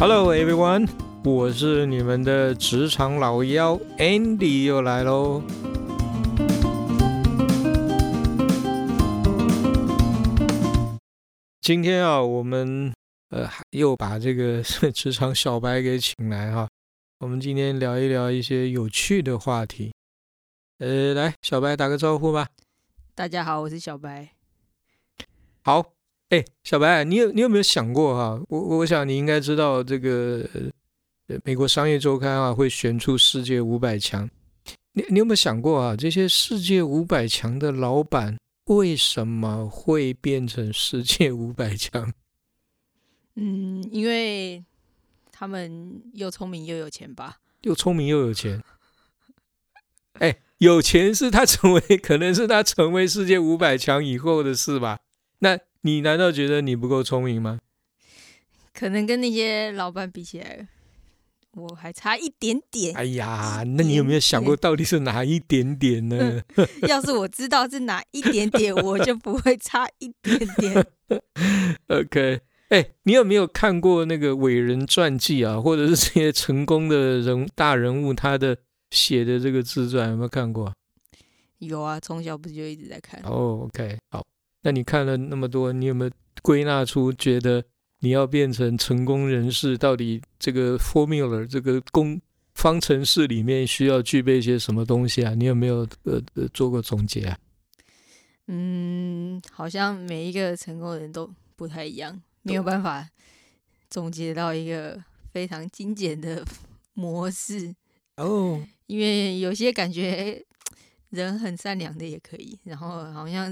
Hello everyone，我是你们的职场老妖 Andy 又来喽。今天啊，我们呃又把这个 职场小白给请来哈。我们今天聊一聊一些有趣的话题。呃，来，小白打个招呼吧。大家好，我是小白。好，哎，小白，你有你有没有想过哈？我我想你应该知道这个呃，美国商业周刊啊会选出世界五百强。你你有没有想过啊？这些世界五百强的老板为什么会变成世界五百强？嗯，因为他们又聪明又有钱吧？又聪明又有钱。哎，有钱是他成为，可能是他成为世界五百强以后的事吧？那你难道觉得你不够聪明吗？可能跟那些老板比起来，我还差一点点。哎呀，那你有没有想过到底是哪一点点呢？要是我知道是哪一点点，我就不会差一点点。OK，哎，你有没有看过那个伟人传记啊，或者是这些成功的人大人物他的？写的这个自传有没有看过？有啊，从小不就一直在看。哦，OK，好，那你看了那么多，你有没有归纳出觉得你要变成成功人士，到底这个 formula 这个公方程式里面需要具备一些什么东西啊？你有没有呃呃做过总结啊？嗯，好像每一个成功人都不太一样，没有办法总结到一个非常精简的模式。哦。因为有些感觉人很善良的也可以，然后好像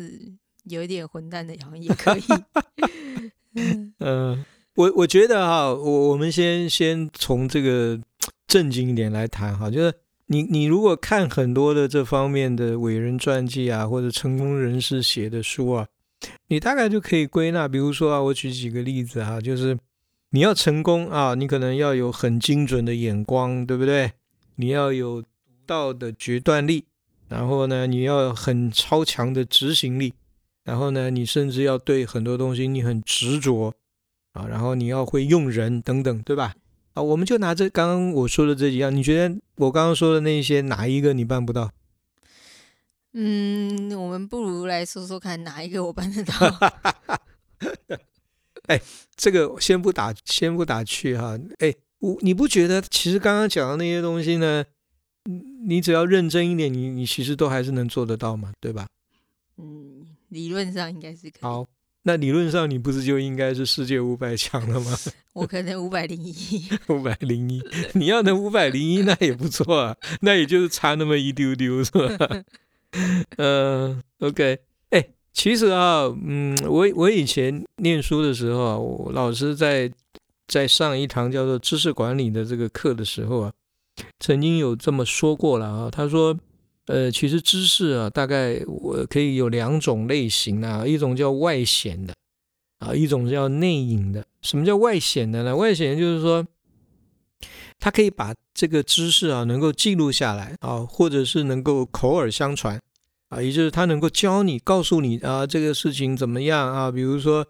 有一点混蛋的，好像也可以。嗯，我我觉得哈，我我们先先从这个正经一点来谈哈，就是你你如果看很多的这方面的伟人传记啊，或者成功人士写的书啊，你大概就可以归纳，比如说啊，我举几个例子哈，就是你要成功啊，你可能要有很精准的眼光，对不对？你要有独到的决断力，然后呢，你要很超强的执行力，然后呢，你甚至要对很多东西你很执着啊，然后你要会用人等等，对吧？啊，我们就拿这刚刚我说的这几样，你觉得我刚刚说的那些哪一个你办不到？嗯，我们不如来说说看哪一个我办得到。哎，这个先不打，先不打趣哈，哎。我你不觉得其实刚刚讲的那些东西呢？你只要认真一点，你你其实都还是能做得到嘛，对吧？嗯，理论上应该是可以。好，那理论上你不是就应该是世界五百强了吗？我可能五百零一，五百零一，你要能五百零一那也不错啊，那也就是差那么一丢丢是吧？嗯，OK，哎，其实啊，嗯，我我以前念书的时候啊，我老师在。在上一堂叫做知识管理的这个课的时候啊，曾经有这么说过了啊。他说，呃，其实知识啊，大概我可以有两种类型啊，一种叫外显的啊，一种叫内隐的。什么叫外显的呢？外显就是说，他可以把这个知识啊能够记录下来啊，或者是能够口耳相传啊，也就是他能够教你、告诉你啊，这个事情怎么样啊，比如说。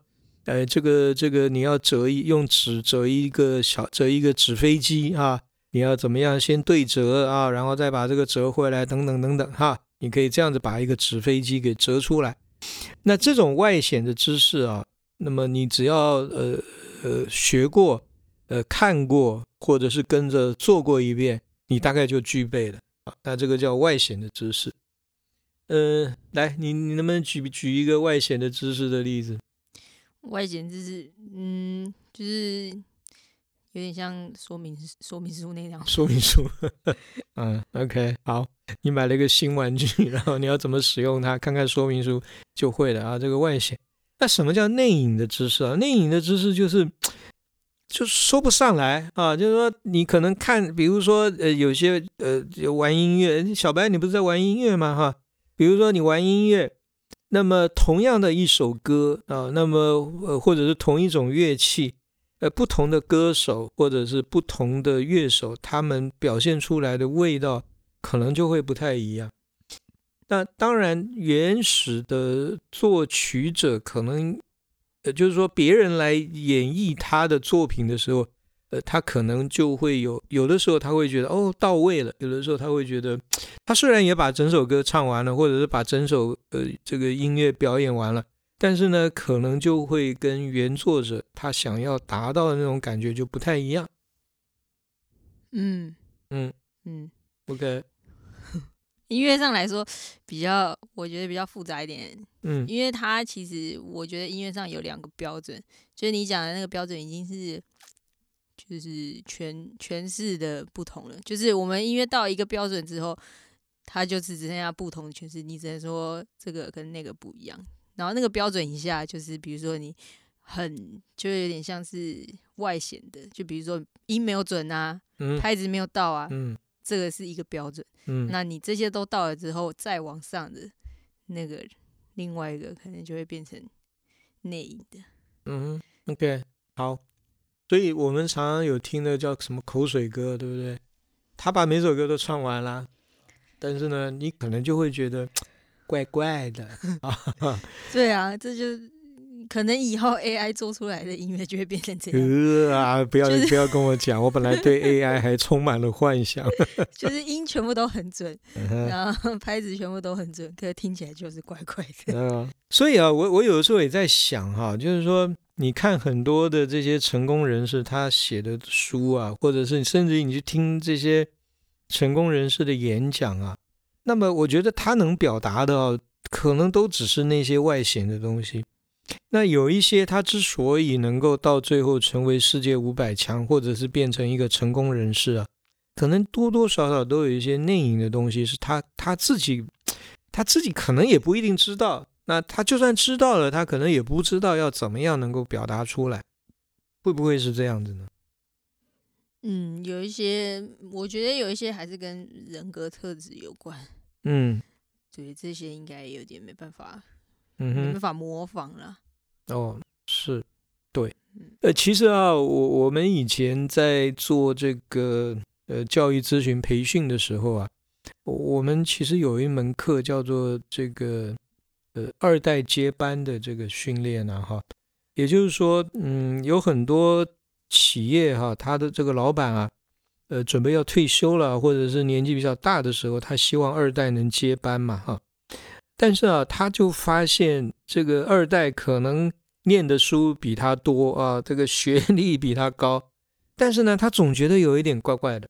呃，这个这个你要折一用纸折一个小折一个纸飞机啊，你要怎么样先对折啊，然后再把这个折回来，等等等等哈，你可以这样子把一个纸飞机给折出来。那这种外显的知识啊，那么你只要呃呃学过，呃看过，或者是跟着做过一遍，你大概就具备了啊。那这个叫外显的知识。呃，来，你你能不能举举一个外显的知识的例子？外显就是，嗯，就是有点像说明说明书那样。说明书，嗯，OK，好，你买了一个新玩具，然后你要怎么使用它，看看说明书就会了啊。这个外显，那什么叫内隐的知识啊？内隐的知识就是，就说不上来啊。就是说，你可能看，比如说，呃，有些呃玩音乐，小白，你不是在玩音乐吗？哈，比如说你玩音乐。那么同样的一首歌啊，那么呃，或者是同一种乐器，呃，不同的歌手或者是不同的乐手，他们表现出来的味道可能就会不太一样。那当然，原始的作曲者可能，呃，就是说别人来演绎他的作品的时候，呃，他可能就会有有的时候他会觉得哦到位了，有的时候他会觉得他虽然也把整首歌唱完了，或者是把整首呃这个音乐表演完了，但是呢，可能就会跟原作者他想要达到的那种感觉就不太一样。嗯嗯嗯，，OK，音乐上来说比较，我觉得比较复杂一点，嗯因为它其实我觉得音乐上有两个标准，就是你讲的那个标准已经是就是诠诠释的不同了。就是我们音乐到一个标准之后，它就是只剩下不同的诠释，你只能说这个跟那个不一样。然后那个标准以下，就是比如说你很就有点像是外显的，就比如说音没有准啊，嗯拍子没有到啊，嗯这个是一个标准。嗯那你这些都到了之后，再往上的那个另外一个可能就会变成内隐的。嗯，OK，好。所以我们常常有听的叫什么口水歌，对不对？他把每首歌都唱完了，但是呢，你可能就会觉得怪怪的 啊。对啊，这就可能以后 AI 做出来的音乐就会变成这样，呃啊，不要就是不要跟我讲，我本来对 AI 还充满了幻想。就是音全部都很准，嗯然后拍子全部都很准，可是听起来就是怪怪的。嗯，所以啊，我我有的时候也在想哈、就是说，你看很多的这些成功人士他写的书啊，或者是甚至于你去听这些成功人士的演讲啊，那么我觉得他能表达的、可能都只是那些外显的东西。那有一些他之所以能够到最后成为世界五百强，或者是变成一个成功人士啊，可能多多少少都有一些内隐的东西，是他他自己他自己可能也不一定知道。那他就算知道了，他可能也不知道要怎么样能够表达出来，会不会是这样子呢？嗯，有一些，我觉得有一些还是跟人格特质有关。嗯对，这些应该有点没办法，嗯哼没办。法模仿了。哦，是，对嗯，呃，其实啊，我我们以前在做这个呃教育咨询培训的时候啊，我我们其实有一门课叫做这个呃二代接班的这个训练啊，哈，也就是说，嗯，有很多企业哈，他的这个老板啊，呃，准备要退休了，或者是年纪比较大的时候，他希望二代能接班嘛，哈。但是啊，他就发现这个二代可能念的书比他多啊，这个学历比他高，但是呢，他总觉得有一点怪怪的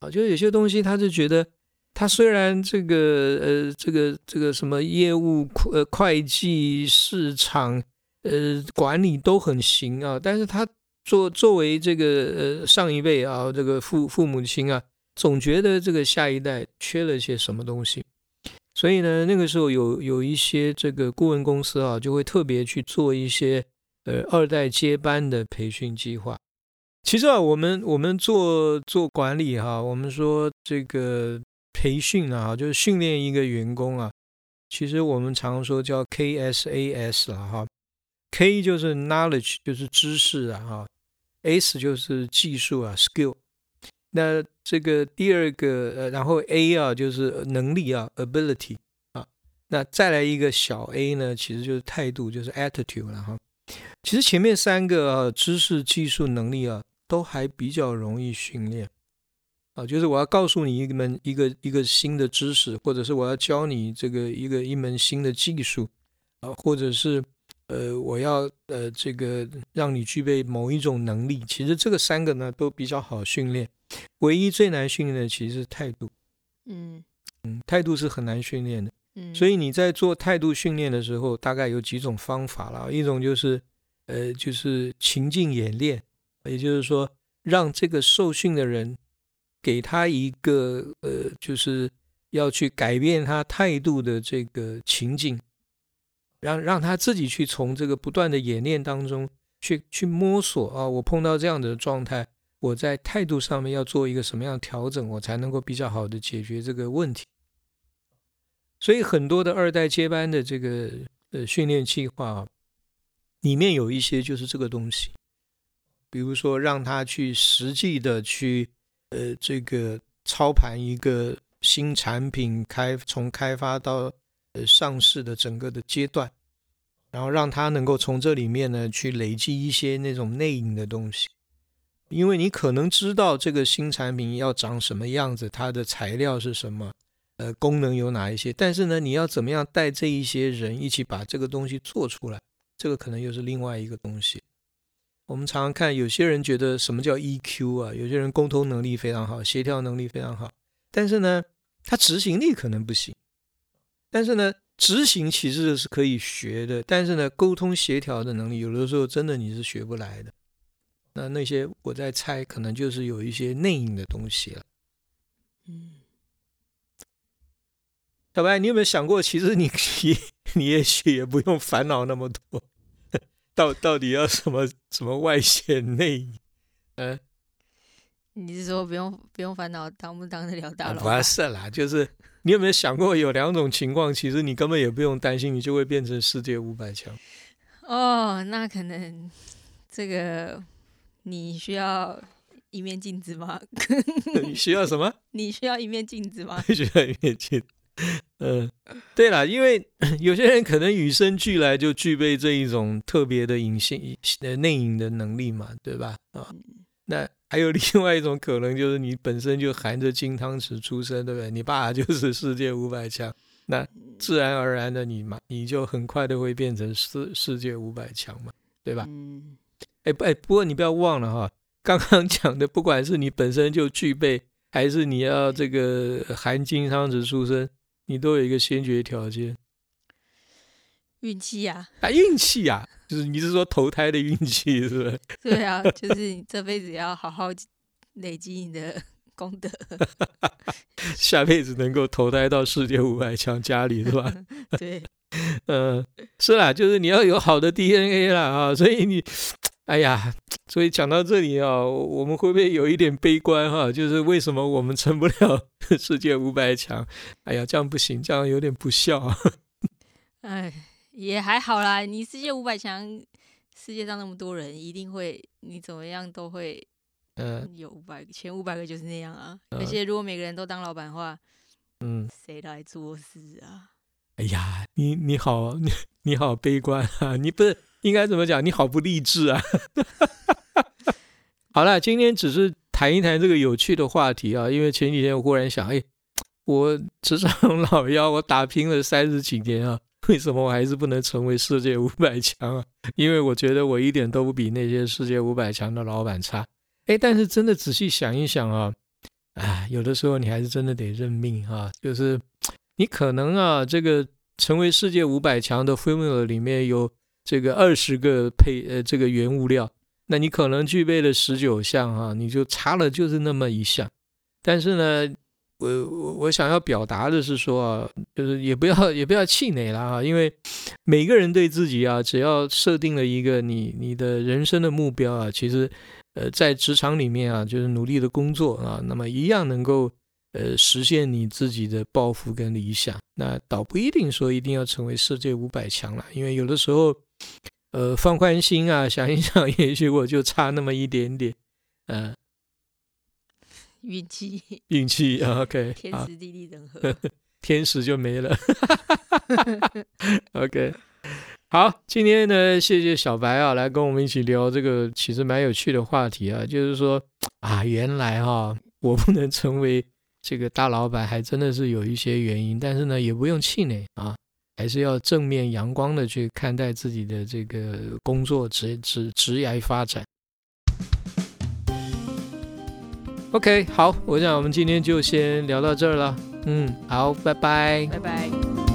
啊，就有些东西他就觉得，他虽然这个呃这个这个什么业务呃会计市场呃管理都很行啊，但是他作作为这个呃上一辈啊这个父父母亲啊，总觉得这个下一代缺了些什么东西。所以呢，那个时候有有一些这个顾问公司啊，就会特别去做一些呃二代接班的培训计划。其实啊，我们我们做做管理哈、我们说这个培训啊，就是训练一个员工啊，其实我们常说叫 KSAS 了哈。K 就是 knowledge，就是知识啊哈；S 就是技术啊 skill。那这个第二个呃，然后 A 啊就是能力啊 ability 啊，那再来一个小 a 呢，其实就是态度，就是 attitude 了哈。其实前面三个啊，知识、技术、能力啊，都还比较容易训练啊。就是我要告诉你一门一个一个新的知识，或者是我要教你这个一个一门新的技术啊，或者是呃我要呃这个让你具备某一种能力。其实这个三个呢都比较好训练。唯一最难训练的其实是态度，嗯嗯，态度是很难训练的。嗯，所以你在做态度训练的时候，大概有几种方法啦。一种就是，呃，就是情境演练，也就是说，让这个受训的人给他一个呃，就是要去改变他态度的这个情境，让让他自己去从这个不断的演练当中去去摸索啊，我碰到这样的状态。我在态度上面要做一个什么样的调整，我才能够比较好的解决这个问题。所以很多的二代接班的这个呃训练计划，里面有一些就是这个东西，比如说让他去实际的去呃这个操盘一个新产品开从开发到呃上市的整个的阶段，然后让他能够从这里面呢去累积一些那种内隐的东西。因为你可能知道这个新产品要长什么样子，它的材料是什么，呃，功能有哪一些，但是呢，你要怎么样带这一些人一起把这个东西做出来，这个可能又是另外一个东西。我们常常看有些人觉得什么叫 EQ 啊，有些人沟通能力非常好，协调能力非常好，但是呢，他执行力可能不行。但是呢，执行其实是可以学的，但是呢，沟通协调的能力有的时候真的你是学不来的。那那些我在猜，可能就是有一些内因的东西了。嗯，小白，你有没有想过，其实你你你也许也不用烦恼那么多，到到底要什么什么外显内隐？嗯，你是说不用不用烦恼当不当得了大佬？不是啦，就是你有没有想过，有两种情况，其实你根本也不用担心，你就会变成世界五百强。哦，那可能这个。你需要一面镜子吗？你需要什么？你需要一面镜子吗？需要一面镜。嗯，对了，因为 有些人可能与生俱来就具备这一种特别的隐性呃内隐的能力嘛，对吧？啊，那还有另外一种可能，就是你本身就含着金汤匙出生，对不对？你爸就是世界五百强，那自然而然的你嘛，你就很快的会变成世世界五百强嘛，对吧？嗯。哎不哎，不过你不要忘了哈，刚刚讲的，不管是你本身就具备，还是你要这个含金汤匙出生，你都有一个先决条件，运气呀！啊，运气呀，就是你是说投胎的运气是吧？对啊，就是你这辈子要好好累积你的功德，下辈子能够投胎到世界五百强家里是吧？对，嗯，是啦，就是你要有好的 DNA 啦啊，所以你。哎呀，所以讲到这里啊，我们会不会有一点悲观哈？就是为什么我们成不了世界五百强？哎呀，这样不行，这样有点不孝。哎，也还好啦。你世界五百强，世界上那么多人，一定会你怎么样都会，嗯，有五百前五百个就是那样啊。而且如果每个人都当老板的话，嗯，谁来做事啊？哎呀，你你好，你你好悲观啊！你不是。应该怎么讲？你好不励志啊！好了，今天只是谈一谈这个有趣的话题啊。因为前几天我忽然想，哎，我职场老妖，我打拼了三十几年啊，为什么我还是不能成为世界五百强啊？因为我觉得我一点都不比那些世界五百强的老板差。哎，但是真的仔细想一想啊，哎，有的时候你还是真的得认命啊。就是你可能啊，这个成为世界五百强的 formula 里面有。这个二十个配呃，这个原物料，那你可能具备了十九项哈，你就差了就是那么一项。但是呢，我我我想要表达的是说啊，就是也不要也不要气馁了啊，因为每个人对自己啊，只要设定了一个你你的人生的目标啊，其实呃在职场里面啊，就是努力的工作啊，那么一样能够。呃，实现你自己的抱负跟理想，那倒不一定说一定要成为世界五百强了，因为有的时候，呃，放宽心啊，想一想，也许我就差那么一点点，嗯，运气，运气，OK，天时地利人和，天时就没了，OK，好，今天呢，谢谢小白啊，来跟我们一起聊这个其实蛮有趣的话题啊，就是说啊，原来哈，我不能成为。这个大老板还真的是有一些原因，但是呢，也不用气馁啊，还是要正面阳光的去看待自己的这个工作职职职业发展。OK，好，我想我们今天就先聊到这儿了。嗯，好，拜拜，拜拜。